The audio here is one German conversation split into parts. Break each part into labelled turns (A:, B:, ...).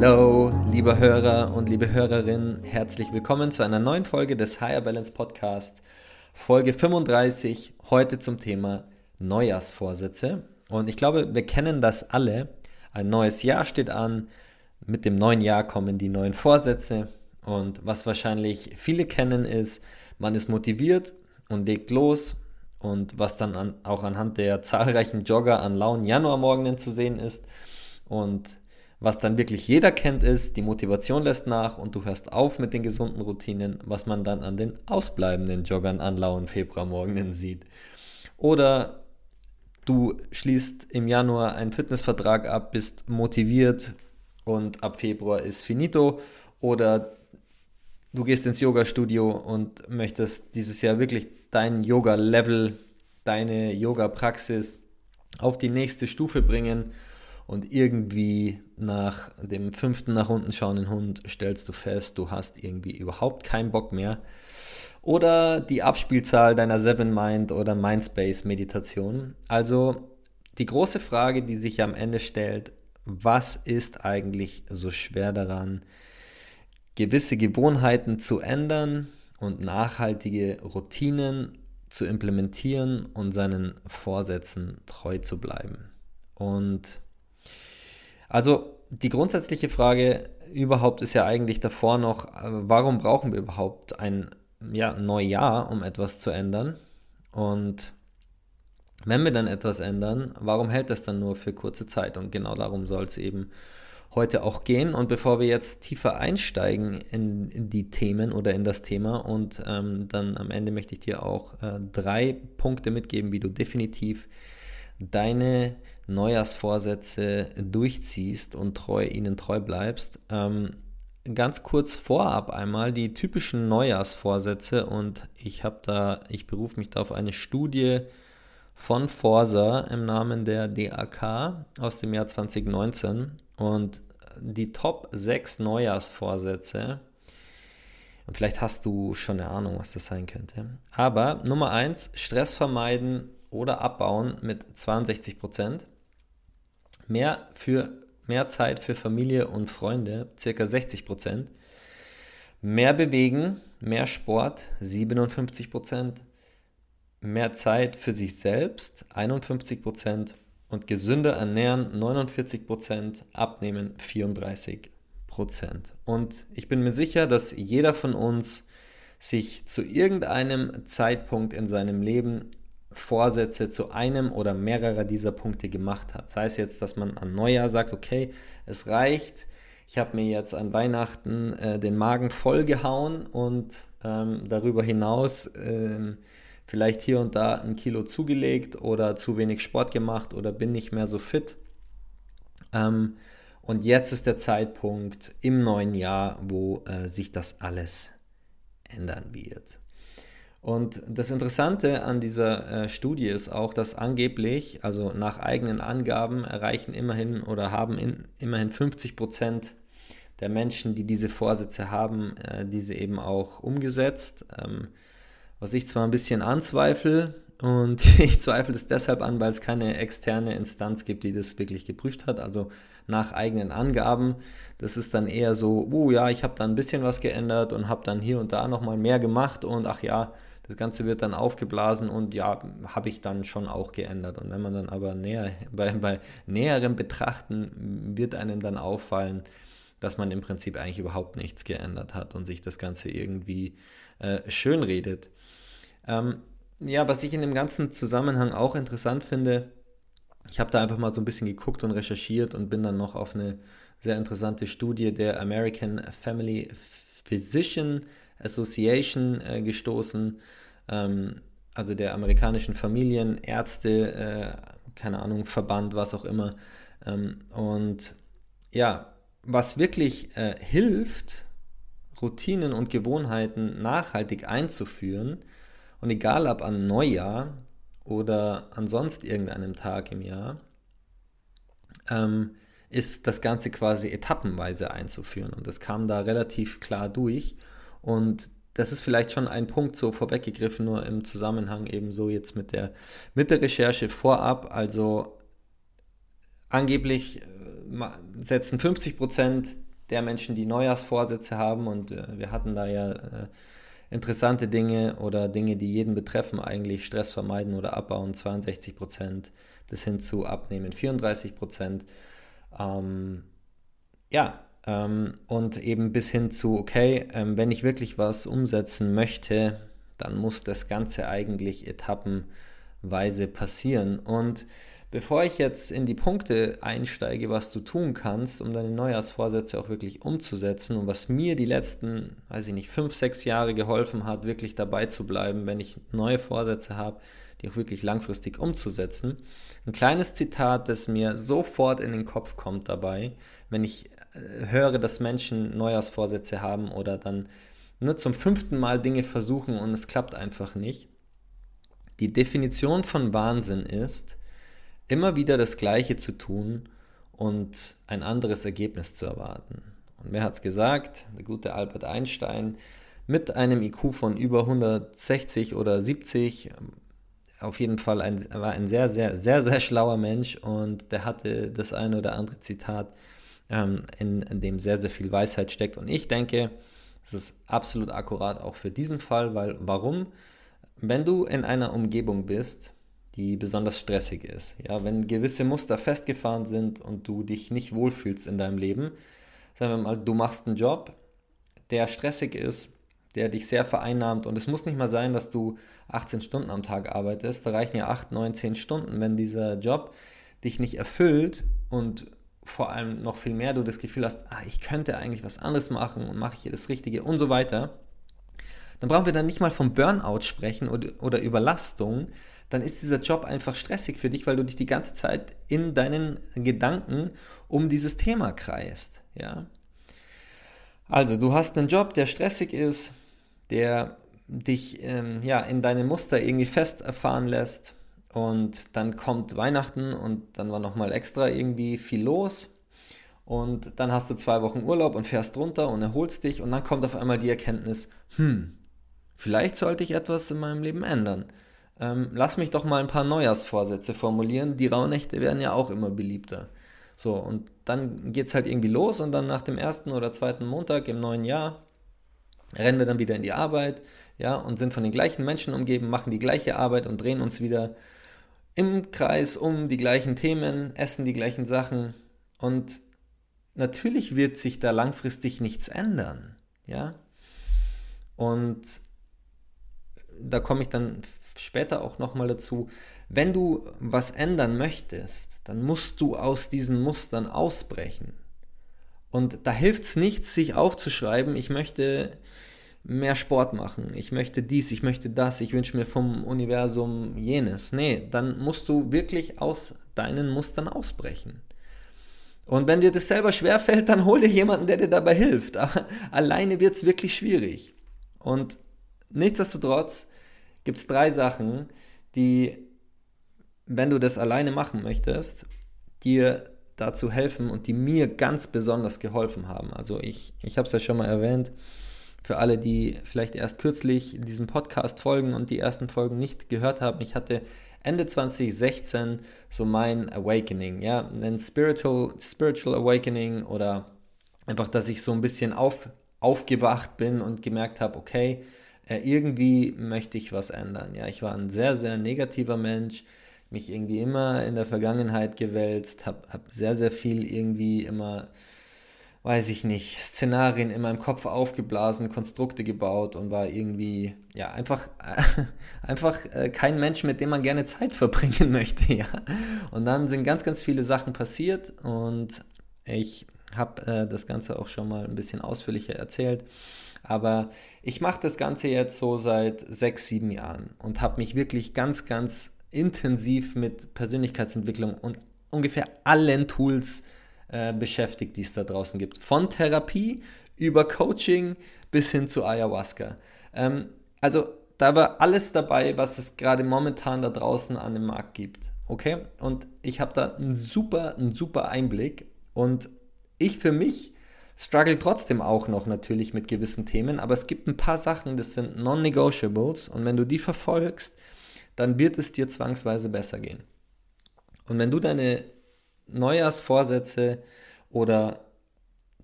A: Hallo, liebe Hörer und liebe Hörerinnen, herzlich willkommen zu einer neuen Folge des Higher Balance Podcast, Folge 35, heute zum Thema Neujahrsvorsätze. Und ich glaube, wir kennen das alle. Ein neues Jahr steht an, mit dem neuen Jahr kommen die neuen Vorsätze. Und was wahrscheinlich viele kennen, ist, man ist motiviert und legt los. Und was dann an, auch anhand der zahlreichen Jogger an lauen Januarmorgenen zu sehen ist. Und was dann wirklich jeder kennt, ist, die Motivation lässt nach und du hörst auf mit den gesunden Routinen, was man dann an den ausbleibenden Joggern an lauen Februarmorgenen sieht. Oder du schließt im Januar einen Fitnessvertrag ab, bist motiviert und ab Februar ist finito. Oder du gehst ins Yoga-Studio und möchtest dieses Jahr wirklich dein Yoga-Level, deine Yoga-Praxis auf die nächste Stufe bringen und irgendwie nach dem fünften nach unten schauenden Hund stellst du fest, du hast irgendwie überhaupt keinen Bock mehr. Oder die Abspielzahl deiner Seven Mind oder Mindspace Meditation. Also die große Frage, die sich am Ende stellt, was ist eigentlich so schwer daran, gewisse Gewohnheiten zu ändern und nachhaltige Routinen zu implementieren und seinen Vorsätzen treu zu bleiben. Und also die grundsätzliche Frage überhaupt ist ja eigentlich davor noch, äh, warum brauchen wir überhaupt ein ja, Neujahr, um etwas zu ändern? Und wenn wir dann etwas ändern, warum hält das dann nur für kurze Zeit? Und genau darum soll es eben heute auch gehen. Und bevor wir jetzt tiefer einsteigen in, in die Themen oder in das Thema und ähm, dann am Ende möchte ich dir auch äh, drei Punkte mitgeben, wie du definitiv deine Neujahrsvorsätze durchziehst und treu, ihnen treu bleibst. Ähm, ganz kurz vorab einmal die typischen Neujahrsvorsätze und ich habe da, ich berufe mich da auf eine Studie von Forsa im Namen der DAK aus dem Jahr 2019 und die Top 6 Neujahrsvorsätze und vielleicht hast du schon eine Ahnung, was das sein könnte. Aber Nummer 1, Stress vermeiden oder abbauen mit 62 Prozent. Mehr, für, mehr Zeit für Familie und Freunde, circa 60 Prozent. Mehr bewegen, mehr Sport, 57 Prozent. Mehr Zeit für sich selbst, 51 Prozent. Und gesünder ernähren, 49 Prozent. Abnehmen, 34 Prozent. Und ich bin mir sicher, dass jeder von uns sich zu irgendeinem Zeitpunkt in seinem Leben Vorsätze zu einem oder mehrerer dieser Punkte gemacht hat. Sei es jetzt, dass man an Neujahr sagt, okay, es reicht, ich habe mir jetzt an Weihnachten äh, den Magen vollgehauen und ähm, darüber hinaus äh, vielleicht hier und da ein Kilo zugelegt oder zu wenig Sport gemacht oder bin nicht mehr so fit. Ähm, und jetzt ist der Zeitpunkt im neuen Jahr, wo äh, sich das alles ändern wird. Und das Interessante an dieser äh, Studie ist auch, dass angeblich, also nach eigenen Angaben, erreichen immerhin oder haben in, immerhin 50 Prozent der Menschen, die diese Vorsätze haben, äh, diese eben auch umgesetzt. Ähm, was ich zwar ein bisschen anzweifle, und ich zweifle es deshalb an, weil es keine externe Instanz gibt, die das wirklich geprüft hat. Also nach eigenen Angaben. Das ist dann eher so, oh ja, ich habe da ein bisschen was geändert und habe dann hier und da nochmal mehr gemacht und ach ja, das Ganze wird dann aufgeblasen und ja, habe ich dann schon auch geändert. Und wenn man dann aber näher, bei, bei näherem Betrachten wird einem dann auffallen, dass man im Prinzip eigentlich überhaupt nichts geändert hat und sich das Ganze irgendwie äh, schön redet. Ähm, ja, was ich in dem ganzen Zusammenhang auch interessant finde, ich habe da einfach mal so ein bisschen geguckt und recherchiert und bin dann noch auf eine sehr interessante Studie der American Family Physician Association äh, gestoßen. Ähm, also der amerikanischen Familien, Ärzte, äh, keine Ahnung, Verband, was auch immer. Ähm, und ja, was wirklich äh, hilft, Routinen und Gewohnheiten nachhaltig einzuführen, und egal ob an Neujahr oder an sonst irgendeinem Tag im Jahr, ähm, ist das Ganze quasi etappenweise einzuführen. Und das kam da relativ klar durch. Und das ist vielleicht schon ein Punkt so vorweggegriffen, nur im Zusammenhang eben so jetzt mit der, mit der Recherche vorab. Also angeblich äh, setzen 50 Prozent der Menschen, die Neujahrsvorsätze haben, und äh, wir hatten da ja äh, interessante Dinge oder Dinge, die jeden betreffen, eigentlich Stress vermeiden oder abbauen, 62 Prozent bis hin zu abnehmen, 34 Prozent. Ähm, ja, und eben bis hin zu, okay, ähm, wenn ich wirklich was umsetzen möchte, dann muss das Ganze eigentlich etappenweise passieren. Und bevor ich jetzt in die Punkte einsteige, was du tun kannst, um deine Neujahrsvorsätze auch wirklich umzusetzen und was mir die letzten, weiß ich nicht, fünf, sechs Jahre geholfen hat, wirklich dabei zu bleiben, wenn ich neue Vorsätze habe, die auch wirklich langfristig umzusetzen. Ein kleines Zitat, das mir sofort in den Kopf kommt dabei, wenn ich höre, dass Menschen Neujahrsvorsätze haben oder dann nur zum fünften Mal Dinge versuchen und es klappt einfach nicht. Die Definition von Wahnsinn ist, immer wieder das Gleiche zu tun und ein anderes Ergebnis zu erwarten. Und wer hat es gesagt? Der gute Albert Einstein mit einem IQ von über 160 oder 70 auf jeden Fall ein, war ein sehr, sehr, sehr, sehr schlauer Mensch und der hatte das eine oder andere Zitat, ähm, in, in, dem sehr, sehr viel Weisheit steckt. Und ich denke, es ist absolut akkurat auch für diesen Fall, weil warum? Wenn du in einer Umgebung bist, die besonders stressig ist, ja, wenn gewisse Muster festgefahren sind und du dich nicht wohlfühlst in deinem Leben, sagen wir mal, du machst einen Job, der stressig ist, der dich sehr vereinnahmt. Und es muss nicht mal sein, dass du 18 Stunden am Tag arbeitest. Da reichen ja 8, 9, 10 Stunden. Wenn dieser Job dich nicht erfüllt und vor allem noch viel mehr du das Gefühl hast, ah, ich könnte eigentlich was anderes machen und mache ich hier das Richtige und so weiter, dann brauchen wir dann nicht mal vom Burnout sprechen oder, oder Überlastung. Dann ist dieser Job einfach stressig für dich, weil du dich die ganze Zeit in deinen Gedanken um dieses Thema kreist. Ja? Also, du hast einen Job, der stressig ist, der dich ähm, ja, in deine Muster irgendwie fest erfahren lässt. Und dann kommt Weihnachten und dann war nochmal extra irgendwie viel los. Und dann hast du zwei Wochen Urlaub und fährst runter und erholst dich. Und dann kommt auf einmal die Erkenntnis, hm, vielleicht sollte ich etwas in meinem Leben ändern. Ähm, lass mich doch mal ein paar Neujahrsvorsätze formulieren. Die Rauhnächte werden ja auch immer beliebter. So, und dann geht es halt irgendwie los und dann nach dem ersten oder zweiten Montag im neuen Jahr rennen wir dann wieder in die Arbeit, ja, und sind von den gleichen Menschen umgeben, machen die gleiche Arbeit und drehen uns wieder im Kreis um die gleichen Themen, essen die gleichen Sachen und natürlich wird sich da langfristig nichts ändern, ja. Und da komme ich dann später auch nochmal dazu, wenn du was ändern möchtest, dann musst du aus diesen Mustern ausbrechen. Und da hilft es nichts, sich aufzuschreiben, ich möchte mehr Sport machen, ich möchte dies, ich möchte das, ich wünsche mir vom Universum jenes. Nee, dann musst du wirklich aus deinen Mustern ausbrechen. Und wenn dir das selber schwerfällt, dann hol dir jemanden, der dir dabei hilft. Aber alleine wird es wirklich schwierig. Und nichtsdestotrotz gibt es drei Sachen, die, wenn du das alleine machen möchtest, dir dazu helfen und die mir ganz besonders geholfen haben. Also ich, ich habe es ja schon mal erwähnt, für alle, die vielleicht erst kürzlich diesem Podcast folgen und die ersten Folgen nicht gehört haben, ich hatte Ende 2016 so mein Awakening, ja, ein Spiritual, Spiritual Awakening oder einfach, dass ich so ein bisschen auf, aufgewacht bin und gemerkt habe, okay, äh, irgendwie möchte ich was ändern. Ja, ich war ein sehr, sehr negativer Mensch, mich irgendwie immer in der Vergangenheit gewälzt, habe hab sehr, sehr viel irgendwie immer, weiß ich nicht, Szenarien in meinem Kopf aufgeblasen, Konstrukte gebaut und war irgendwie, ja, einfach, einfach äh, kein Mensch, mit dem man gerne Zeit verbringen möchte, ja. Und dann sind ganz, ganz viele Sachen passiert und ich habe äh, das Ganze auch schon mal ein bisschen ausführlicher erzählt. Aber ich mache das Ganze jetzt so seit sechs, sieben Jahren und habe mich wirklich ganz, ganz intensiv mit Persönlichkeitsentwicklung und ungefähr allen Tools äh, beschäftigt, die es da draußen gibt. Von Therapie über Coaching bis hin zu Ayahuasca. Ähm, also da war alles dabei, was es gerade momentan da draußen an dem Markt gibt. Okay? Und ich habe da einen super, einen super Einblick. Und ich für mich struggle trotzdem auch noch natürlich mit gewissen Themen, aber es gibt ein paar Sachen, das sind Non-Negotiables. Und wenn du die verfolgst, dann wird es dir zwangsweise besser gehen. Und wenn du deine Neujahrsvorsätze oder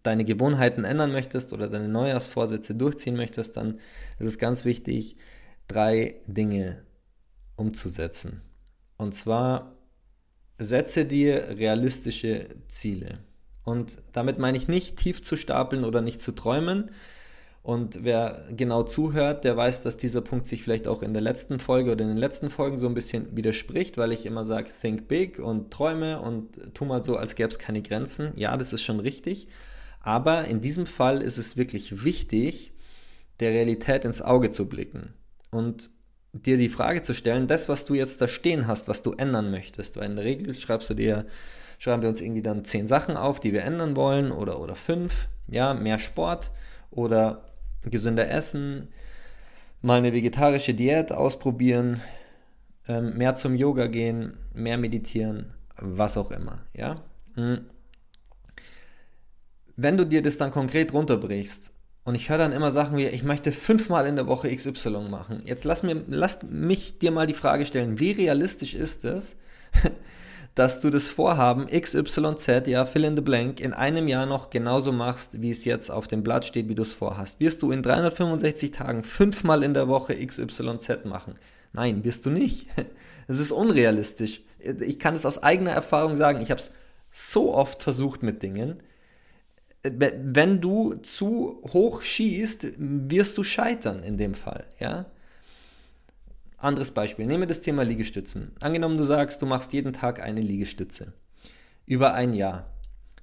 A: deine Gewohnheiten ändern möchtest oder deine Neujahrsvorsätze durchziehen möchtest, dann ist es ganz wichtig, drei Dinge umzusetzen. Und zwar setze dir realistische Ziele. Und damit meine ich nicht tief zu stapeln oder nicht zu träumen. Und wer genau zuhört, der weiß, dass dieser Punkt sich vielleicht auch in der letzten Folge oder in den letzten Folgen so ein bisschen widerspricht, weil ich immer sage, think big und träume und tu mal so, als gäbe es keine Grenzen. Ja, das ist schon richtig. Aber in diesem Fall ist es wirklich wichtig, der Realität ins Auge zu blicken und dir die Frage zu stellen, das, was du jetzt da stehen hast, was du ändern möchtest, weil in der Regel schreibst du dir, schreiben wir uns irgendwie dann zehn Sachen auf, die wir ändern wollen oder, oder fünf, ja, mehr Sport oder gesünder essen, mal eine vegetarische Diät ausprobieren, ähm, mehr zum Yoga gehen, mehr meditieren, was auch immer, ja. Hm wenn du dir das dann konkret runterbrichst, und ich höre dann immer Sachen wie, ich möchte fünfmal in der Woche XY machen. Jetzt lass, mir, lass mich dir mal die Frage stellen, wie realistisch ist es, dass du das Vorhaben XYZ, ja, fill in the blank, in einem Jahr noch genauso machst, wie es jetzt auf dem Blatt steht, wie du es vorhast? Wirst du in 365 Tagen fünfmal in der Woche XYZ machen? Nein, wirst du nicht. Es ist unrealistisch. Ich kann es aus eigener Erfahrung sagen. Ich habe es so oft versucht mit Dingen wenn du zu hoch schießt, wirst du scheitern in dem Fall, ja. Anderes Beispiel, nehme das Thema Liegestützen. Angenommen, du sagst, du machst jeden Tag eine Liegestütze über ein Jahr.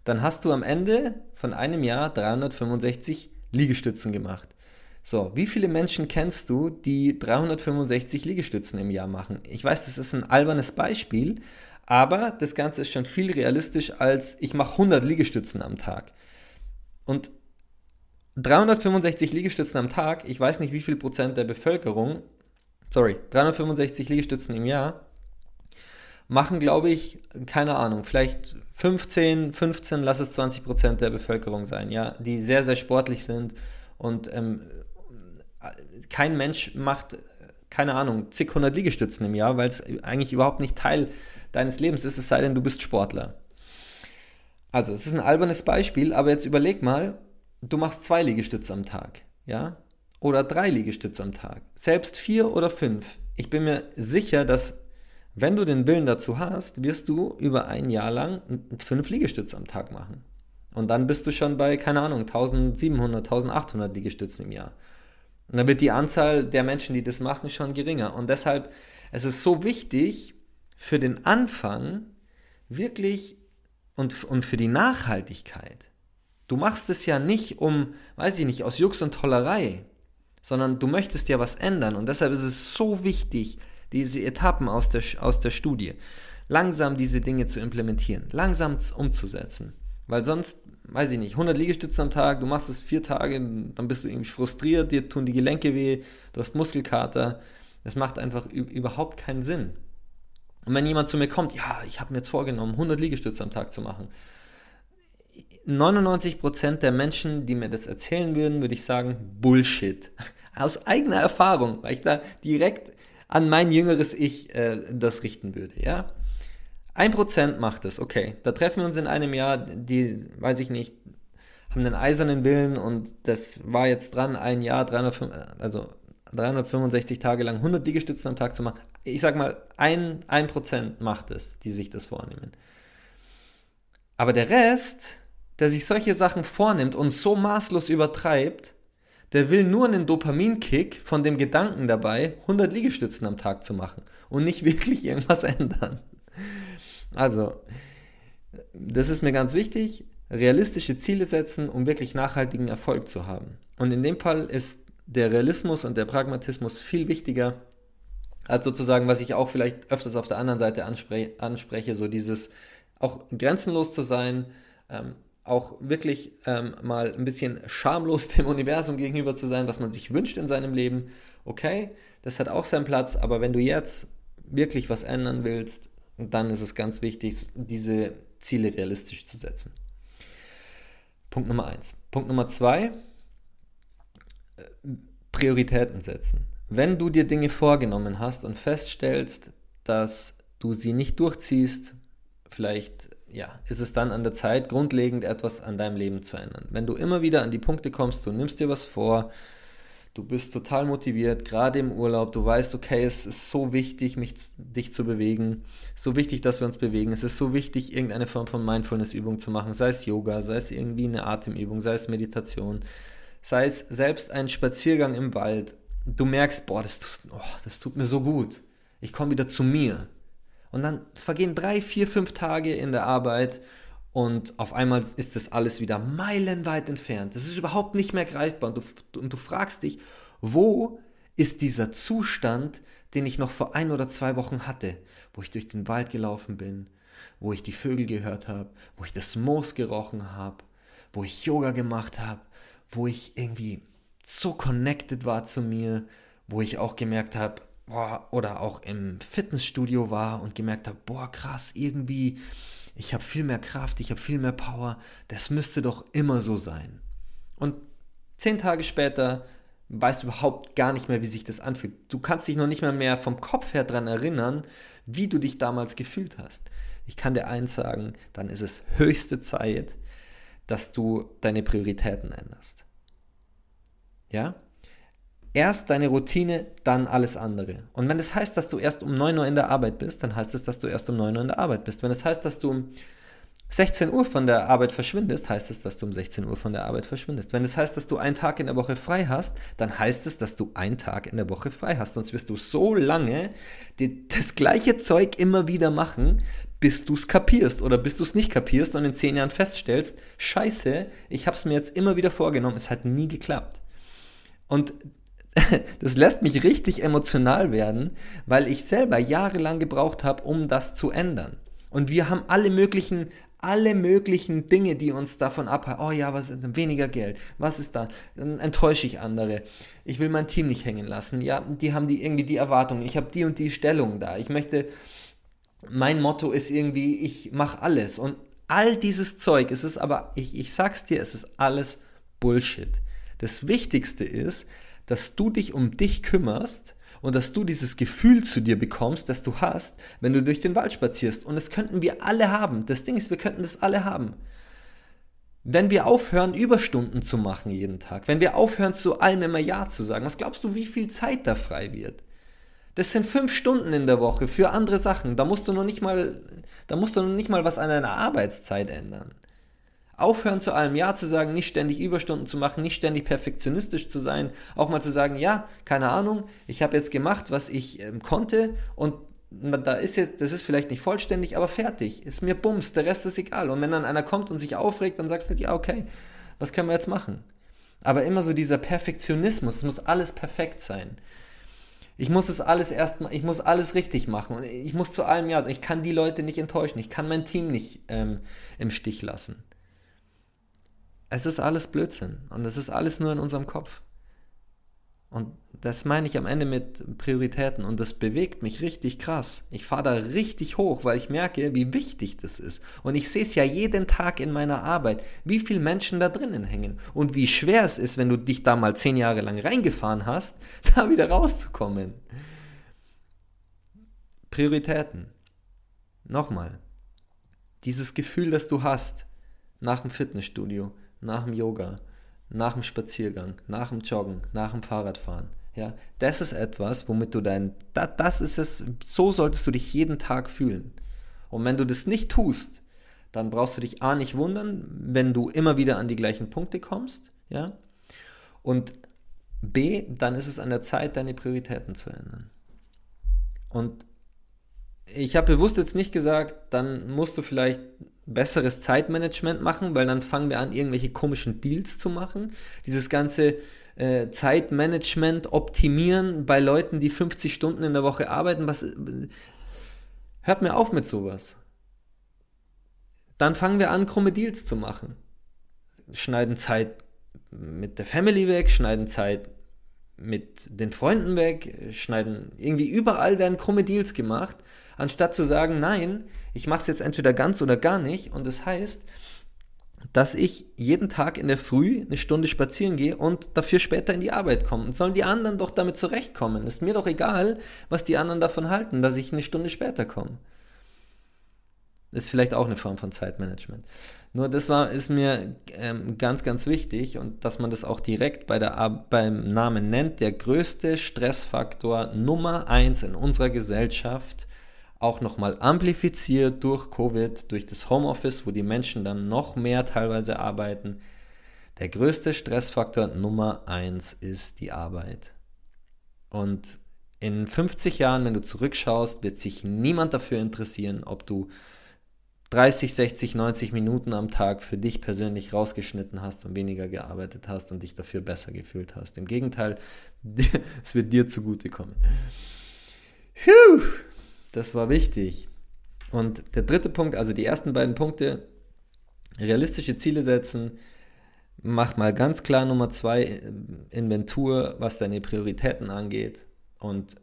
A: Dann hast du am Ende von einem Jahr 365 Liegestützen gemacht. So, wie viele Menschen kennst du, die 365 Liegestützen im Jahr machen? Ich weiß, das ist ein albernes Beispiel, aber das Ganze ist schon viel realistisch als ich mache 100 Liegestützen am Tag. Und 365 Liegestützen am Tag, ich weiß nicht wie viel Prozent der Bevölkerung, sorry, 365 Liegestützen im Jahr, machen, glaube ich, keine Ahnung, vielleicht 15, 15, lass es 20 Prozent der Bevölkerung sein, ja, die sehr, sehr sportlich sind und ähm, kein Mensch macht, keine Ahnung, zig hundert Liegestützen im Jahr, weil es eigentlich überhaupt nicht Teil deines Lebens ist, es sei denn, du bist Sportler. Also, es ist ein albernes Beispiel, aber jetzt überleg mal, du machst zwei Liegestütze am Tag, ja? Oder drei Liegestütze am Tag. Selbst vier oder fünf. Ich bin mir sicher, dass wenn du den Willen dazu hast, wirst du über ein Jahr lang fünf Liegestütze am Tag machen. Und dann bist du schon bei, keine Ahnung, 1700, 1800 Liegestützen im Jahr. Und dann wird die Anzahl der Menschen, die das machen, schon geringer. Und deshalb, es ist so wichtig, für den Anfang wirklich und, und für die Nachhaltigkeit. Du machst es ja nicht um, weiß ich nicht, aus Jux und Tollerei, sondern du möchtest ja was ändern. Und deshalb ist es so wichtig, diese Etappen aus der, aus der Studie, langsam diese Dinge zu implementieren, langsam umzusetzen. Weil sonst, weiß ich nicht, 100 Liegestützen am Tag, du machst es vier Tage, dann bist du irgendwie frustriert, dir tun die Gelenke weh, du hast Muskelkater. Das macht einfach überhaupt keinen Sinn. Und wenn jemand zu mir kommt, ja, ich habe mir jetzt vorgenommen, 100 Liegestütze am Tag zu machen. 99% der Menschen, die mir das erzählen würden, würde ich sagen, Bullshit. Aus eigener Erfahrung, weil ich da direkt an mein jüngeres Ich äh, das richten würde, ja. Ein Prozent macht es, okay. Da treffen wir uns in einem Jahr, die, weiß ich nicht, haben einen eisernen Willen und das war jetzt dran, ein Jahr, 305, also 365 Tage lang 100 Liegestützen am Tag zu machen, ich sag mal, ein, ein Prozent macht es, die sich das vornehmen. Aber der Rest, der sich solche Sachen vornimmt und so maßlos übertreibt, der will nur einen Dopaminkick von dem Gedanken dabei, 100 Liegestützen am Tag zu machen und nicht wirklich irgendwas ändern. Also, das ist mir ganz wichtig, realistische Ziele setzen, um wirklich nachhaltigen Erfolg zu haben. Und in dem Fall ist der Realismus und der Pragmatismus viel wichtiger als sozusagen, was ich auch vielleicht öfters auf der anderen Seite anspre anspreche, so dieses auch grenzenlos zu sein, ähm, auch wirklich ähm, mal ein bisschen schamlos dem Universum gegenüber zu sein, was man sich wünscht in seinem Leben. Okay, das hat auch seinen Platz, aber wenn du jetzt wirklich was ändern willst, dann ist es ganz wichtig, diese Ziele realistisch zu setzen. Punkt Nummer eins. Punkt Nummer zwei, äh, Prioritäten setzen. Wenn du dir Dinge vorgenommen hast und feststellst, dass du sie nicht durchziehst, vielleicht ja, ist es dann an der Zeit, grundlegend etwas an deinem Leben zu ändern. Wenn du immer wieder an die Punkte kommst, du nimmst dir was vor, du bist total motiviert, gerade im Urlaub, du weißt, okay, es ist so wichtig, mich, dich zu bewegen, so wichtig, dass wir uns bewegen, es ist so wichtig, irgendeine Form von Mindfulness-Übung zu machen, sei es Yoga, sei es irgendwie eine Atemübung, sei es Meditation, sei es selbst ein Spaziergang im Wald. Du merkst, boah, das, oh, das tut mir so gut. Ich komme wieder zu mir. Und dann vergehen drei, vier, fünf Tage in der Arbeit und auf einmal ist das alles wieder meilenweit entfernt. Das ist überhaupt nicht mehr greifbar. Und du, und du fragst dich, wo ist dieser Zustand, den ich noch vor ein oder zwei Wochen hatte, wo ich durch den Wald gelaufen bin, wo ich die Vögel gehört habe, wo ich das Moos gerochen habe, wo ich Yoga gemacht habe, wo ich irgendwie so connected war zu mir, wo ich auch gemerkt habe, boah, oder auch im Fitnessstudio war und gemerkt habe, boah, krass, irgendwie, ich habe viel mehr Kraft, ich habe viel mehr Power, das müsste doch immer so sein. Und zehn Tage später weißt du überhaupt gar nicht mehr, wie sich das anfühlt. Du kannst dich noch nicht mal mehr vom Kopf her daran erinnern, wie du dich damals gefühlt hast. Ich kann dir eins sagen, dann ist es höchste Zeit, dass du deine Prioritäten änderst. Ja? Erst deine Routine, dann alles andere. Und wenn das heißt, dass du erst um 9 Uhr in der Arbeit bist, dann heißt es, dass du erst um 9 Uhr in der Arbeit bist. Wenn es das heißt, dass du um 16 Uhr von der Arbeit verschwindest, heißt es, dass du um 16 Uhr von der Arbeit verschwindest. Wenn es das heißt, dass du einen Tag in der Woche frei hast, dann heißt es, dass du einen Tag in der Woche frei hast. Sonst wirst du so lange das gleiche Zeug immer wieder machen, bis du es kapierst oder bis du es nicht kapierst und in 10 Jahren feststellst, scheiße, ich habe es mir jetzt immer wieder vorgenommen, es hat nie geklappt. Und das lässt mich richtig emotional werden, weil ich selber jahrelang gebraucht habe, um das zu ändern. Und wir haben alle möglichen, alle möglichen Dinge, die uns davon abhalten. Oh ja, was? Weniger Geld. Was ist da? Dann enttäusche ich andere. Ich will mein Team nicht hängen lassen. Ja, die haben die irgendwie die Erwartungen. Ich habe die und die Stellung da. Ich möchte, mein Motto ist irgendwie, ich mache alles. Und all dieses Zeug, es ist aber, ich, ich sag's dir, es ist alles Bullshit. Das Wichtigste ist, dass du dich um dich kümmerst und dass du dieses Gefühl zu dir bekommst, das du hast, wenn du durch den Wald spazierst. Und das könnten wir alle haben. Das Ding ist, wir könnten das alle haben. Wenn wir aufhören, Überstunden zu machen jeden Tag, wenn wir aufhören, zu allem immer Ja zu sagen, was glaubst du, wie viel Zeit da frei wird? Das sind fünf Stunden in der Woche für andere Sachen. Da musst du noch nicht mal, da musst du noch nicht mal was an deiner Arbeitszeit ändern. Aufhören zu allem Ja zu sagen, nicht ständig Überstunden zu machen, nicht ständig perfektionistisch zu sein, auch mal zu sagen, ja, keine Ahnung, ich habe jetzt gemacht, was ich ähm, konnte und da ist jetzt, das ist vielleicht nicht vollständig, aber fertig. Ist mir Bums, der Rest ist egal. Und wenn dann einer kommt und sich aufregt, dann sagst du, ja, okay, was können wir jetzt machen? Aber immer so dieser Perfektionismus, es muss alles perfekt sein. Ich muss es alles erstmal, ich muss alles richtig machen und ich muss zu allem ja, ich kann die Leute nicht enttäuschen, ich kann mein Team nicht ähm, im Stich lassen. Es ist alles Blödsinn und es ist alles nur in unserem Kopf. Und das meine ich am Ende mit Prioritäten und das bewegt mich richtig krass. Ich fahre da richtig hoch, weil ich merke, wie wichtig das ist. Und ich sehe es ja jeden Tag in meiner Arbeit, wie viele Menschen da drinnen hängen und wie schwer es ist, wenn du dich da mal zehn Jahre lang reingefahren hast, da wieder rauszukommen. Prioritäten. Nochmal. Dieses Gefühl, das du hast nach dem Fitnessstudio, nach dem Yoga, nach dem Spaziergang, nach dem Joggen, nach dem Fahrradfahren. Ja, das ist etwas, womit du dein, das, das ist es, so solltest du dich jeden Tag fühlen. Und wenn du das nicht tust, dann brauchst du dich A nicht wundern, wenn du immer wieder an die gleichen Punkte kommst, ja. Und B, dann ist es an der Zeit, deine Prioritäten zu ändern. Und ich habe bewusst jetzt nicht gesagt, dann musst du vielleicht besseres Zeitmanagement machen, weil dann fangen wir an, irgendwelche komischen Deals zu machen. Dieses ganze äh, Zeitmanagement optimieren bei Leuten, die 50 Stunden in der Woche arbeiten. Was, hört mir auf mit sowas. Dann fangen wir an, krumme Deals zu machen. Schneiden Zeit mit der Family weg, schneiden Zeit mit den Freunden weg, schneiden irgendwie überall werden krumme Deals gemacht, anstatt zu sagen, nein, ich mache es jetzt entweder ganz oder gar nicht. Und das heißt, dass ich jeden Tag in der Früh eine Stunde spazieren gehe und dafür später in die Arbeit komme. Und sollen die anderen doch damit zurechtkommen. Ist mir doch egal, was die anderen davon halten, dass ich eine Stunde später komme. Ist vielleicht auch eine Form von Zeitmanagement. Nur das war, ist mir ähm, ganz, ganz wichtig und dass man das auch direkt bei der, beim Namen nennt. Der größte Stressfaktor Nummer eins in unserer Gesellschaft auch nochmal amplifiziert durch Covid, durch das Homeoffice, wo die Menschen dann noch mehr teilweise arbeiten. Der größte Stressfaktor Nummer eins ist die Arbeit. Und in 50 Jahren, wenn du zurückschaust, wird sich niemand dafür interessieren, ob du 30, 60, 90 Minuten am Tag für dich persönlich rausgeschnitten hast und weniger gearbeitet hast und dich dafür besser gefühlt hast. Im Gegenteil, es wird dir zugutekommen. Puh! Das war wichtig. Und der dritte Punkt, also die ersten beiden Punkte, realistische Ziele setzen, mach mal ganz klar Nummer zwei, äh, Inventur, was deine Prioritäten angeht. Und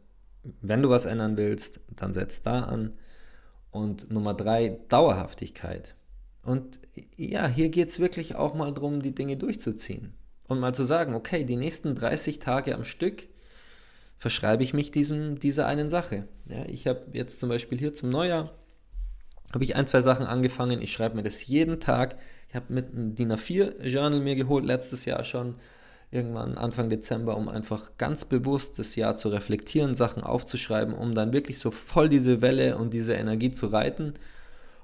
A: wenn du was ändern willst, dann setz da an. Und Nummer drei, Dauerhaftigkeit. Und ja, hier geht es wirklich auch mal darum, die Dinge durchzuziehen. Und mal zu sagen, okay, die nächsten 30 Tage am Stück verschreibe ich mich diesem, dieser einen Sache. Ja, ich habe jetzt zum Beispiel hier zum Neujahr, habe ich ein, zwei Sachen angefangen. Ich schreibe mir das jeden Tag. Ich habe mit einem DIN A4-Journal mir geholt, letztes Jahr schon, irgendwann Anfang Dezember, um einfach ganz bewusst das Jahr zu reflektieren, Sachen aufzuschreiben, um dann wirklich so voll diese Welle und diese Energie zu reiten.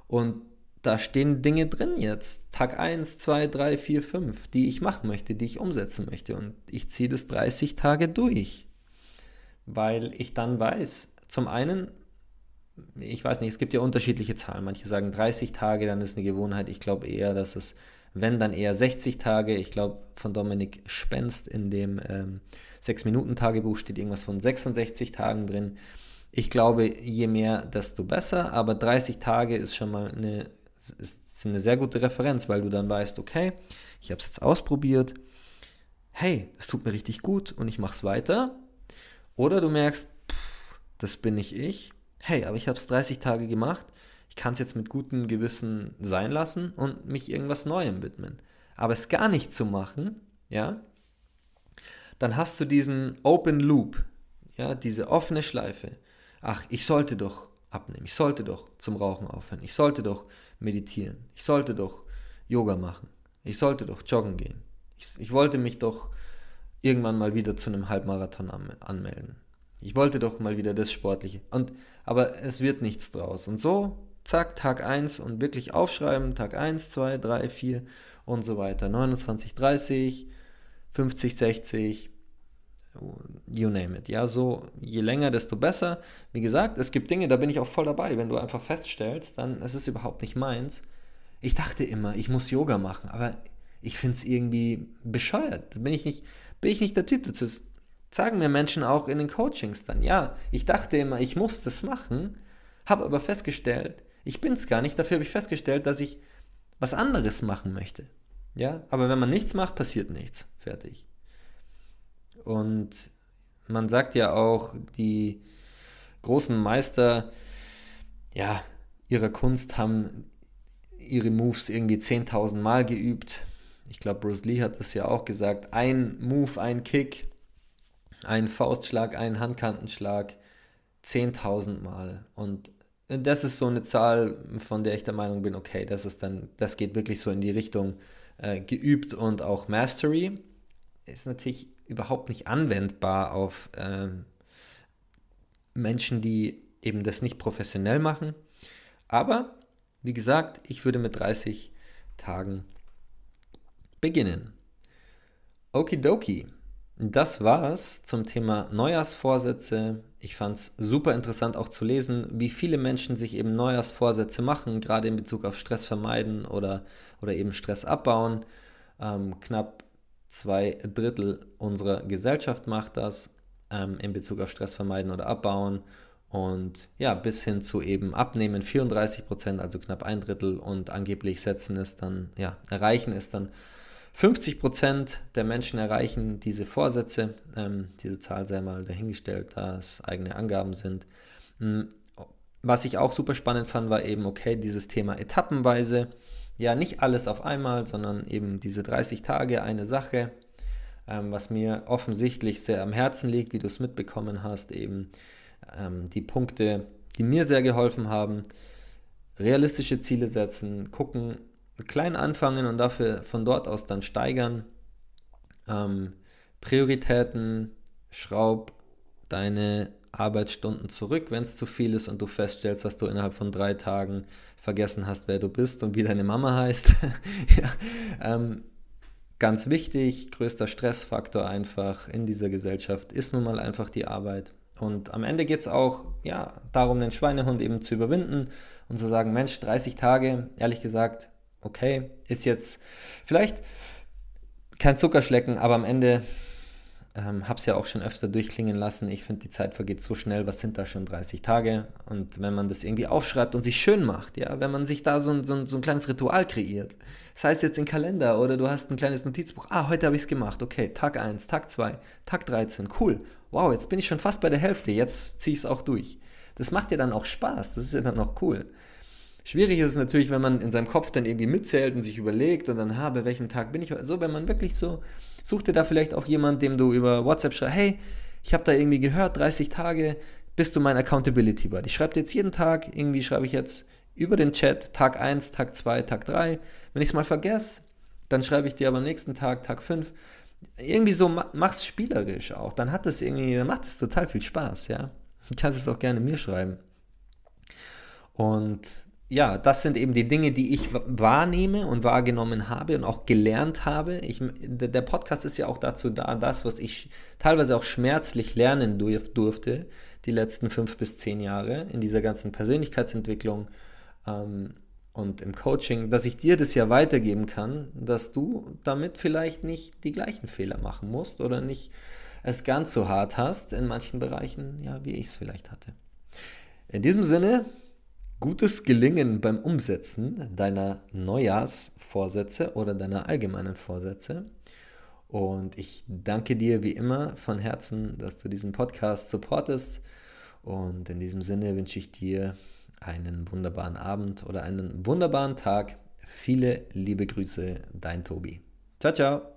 A: Und da stehen Dinge drin jetzt. Tag 1, 2, 3, 4, 5, die ich machen möchte, die ich umsetzen möchte. Und ich ziehe das 30 Tage durch weil ich dann weiß, zum einen, ich weiß nicht, es gibt ja unterschiedliche Zahlen. Manche sagen 30 Tage, dann ist eine Gewohnheit. Ich glaube eher, dass es, wenn dann eher 60 Tage. Ich glaube, von Dominik Spenst in dem ähm, 6-Minuten-Tagebuch steht irgendwas von 66 Tagen drin. Ich glaube, je mehr, desto besser. Aber 30 Tage ist schon mal eine, ist eine sehr gute Referenz, weil du dann weißt, okay, ich habe es jetzt ausprobiert. Hey, es tut mir richtig gut und ich mache es weiter oder du merkst, pff, das bin nicht ich. Hey, aber ich habe es 30 Tage gemacht. Ich kann es jetzt mit gutem Gewissen sein lassen und mich irgendwas Neuem widmen. Aber es gar nicht zu machen, ja, dann hast du diesen Open Loop, ja, diese offene Schleife. Ach, ich sollte doch abnehmen, ich sollte doch zum Rauchen aufhören, ich sollte doch meditieren, ich sollte doch Yoga machen, ich sollte doch joggen gehen, ich, ich wollte mich doch irgendwann mal wieder zu einem Halbmarathon anmelden. Ich wollte doch mal wieder das Sportliche. Und, aber es wird nichts draus. Und so, zack, Tag 1 und wirklich aufschreiben, Tag 1, 2, 3, 4 und so weiter. 29, 30, 50, 60, you name it. Ja, so je länger, desto besser. Wie gesagt, es gibt Dinge, da bin ich auch voll dabei. Wenn du einfach feststellst, dann es ist überhaupt nicht meins. Ich dachte immer, ich muss Yoga machen, aber ich finde es irgendwie bescheuert. Bin ich nicht bin ich nicht der Typ dazu. Das sagen mir Menschen auch in den Coachings dann. Ja, ich dachte immer, ich muss das machen, habe aber festgestellt, ich bin es gar nicht. Dafür habe ich festgestellt, dass ich was anderes machen möchte. Ja, aber wenn man nichts macht, passiert nichts. Fertig. Und man sagt ja auch, die großen Meister ja, ihrer Kunst haben ihre Moves irgendwie 10.000 Mal geübt ich glaube, Bruce Lee hat das ja auch gesagt, ein Move, ein Kick, ein Faustschlag, ein Handkantenschlag, 10.000 Mal. Und das ist so eine Zahl, von der ich der Meinung bin, okay, das ist dann, das geht wirklich so in die Richtung äh, geübt und auch Mastery. Ist natürlich überhaupt nicht anwendbar auf äh, Menschen, die eben das nicht professionell machen. Aber, wie gesagt, ich würde mit 30 Tagen beginnen. Okidoki. Das war's zum Thema Neujahrsvorsätze. Ich fand es super interessant auch zu lesen, wie viele Menschen sich eben Neujahrsvorsätze machen, gerade in Bezug auf Stress vermeiden oder, oder eben Stress abbauen. Ähm, knapp zwei Drittel unserer Gesellschaft macht das ähm, in Bezug auf Stress vermeiden oder abbauen. Und ja, bis hin zu eben abnehmen 34 Prozent, also knapp ein Drittel. Und angeblich setzen es dann, ja, erreichen es dann 50 Prozent der Menschen erreichen diese Vorsätze. Ähm, diese Zahl sei mal dahingestellt, da es eigene Angaben sind. Hm, was ich auch super spannend fand, war eben, okay, dieses Thema etappenweise. Ja, nicht alles auf einmal, sondern eben diese 30 Tage eine Sache. Ähm, was mir offensichtlich sehr am Herzen liegt, wie du es mitbekommen hast, eben ähm, die Punkte, die mir sehr geholfen haben. Realistische Ziele setzen, gucken, klein anfangen und dafür von dort aus dann steigern. Ähm, Prioritäten, schraub deine Arbeitsstunden zurück, wenn es zu viel ist und du feststellst, dass du innerhalb von drei Tagen vergessen hast, wer du bist und wie deine Mama heißt. ja, ähm, ganz wichtig, größter Stressfaktor einfach in dieser Gesellschaft ist nun mal einfach die Arbeit. Und am Ende geht es auch ja, darum, den Schweinehund eben zu überwinden und zu sagen, Mensch, 30 Tage, ehrlich gesagt, okay, ist jetzt vielleicht kein Zuckerschlecken, aber am Ende ähm, habe es ja auch schon öfter durchklingen lassen. Ich finde, die Zeit vergeht so schnell. Was sind da schon 30 Tage? Und wenn man das irgendwie aufschreibt und sich schön macht, ja, wenn man sich da so ein, so ein, so ein kleines Ritual kreiert, das heißt jetzt in Kalender oder du hast ein kleines Notizbuch. Ah, heute habe ich es gemacht. Okay, Tag 1, Tag 2, Tag 13. Cool. Wow, jetzt bin ich schon fast bei der Hälfte. Jetzt ziehe ich es auch durch. Das macht ja dann auch Spaß. Das ist ja dann auch cool. Schwierig ist es natürlich, wenn man in seinem Kopf dann irgendwie mitzählt und sich überlegt und dann, ha, bei welchem Tag bin ich? So, wenn man wirklich so, such dir da vielleicht auch jemand, dem du über WhatsApp schreibst, hey, ich habe da irgendwie gehört, 30 Tage, bist du mein Accountability Buddy. Ich schreibe dir jetzt jeden Tag, irgendwie schreibe ich jetzt über den Chat Tag 1, Tag 2, Tag 3. Wenn ich es mal vergesse, dann schreibe ich dir aber am nächsten Tag, Tag 5. Irgendwie so, mach's spielerisch auch. Dann hat es irgendwie, dann macht es total viel Spaß, ja. Du kannst es auch gerne mir schreiben. Und ja, das sind eben die Dinge, die ich wahrnehme und wahrgenommen habe und auch gelernt habe. Ich, der Podcast ist ja auch dazu da, das, was ich teilweise auch schmerzlich lernen durf, durfte, die letzten fünf bis zehn Jahre in dieser ganzen Persönlichkeitsentwicklung ähm, und im Coaching, dass ich dir das ja weitergeben kann, dass du damit vielleicht nicht die gleichen Fehler machen musst oder nicht es ganz so hart hast in manchen Bereichen, ja, wie ich es vielleicht hatte. In diesem Sinne, gutes Gelingen beim Umsetzen deiner Neujahrsvorsätze oder deiner allgemeinen Vorsätze. Und ich danke dir wie immer von Herzen, dass du diesen Podcast supportest. Und in diesem Sinne wünsche ich dir einen wunderbaren Abend oder einen wunderbaren Tag. Viele liebe Grüße, dein Tobi. Ciao, ciao.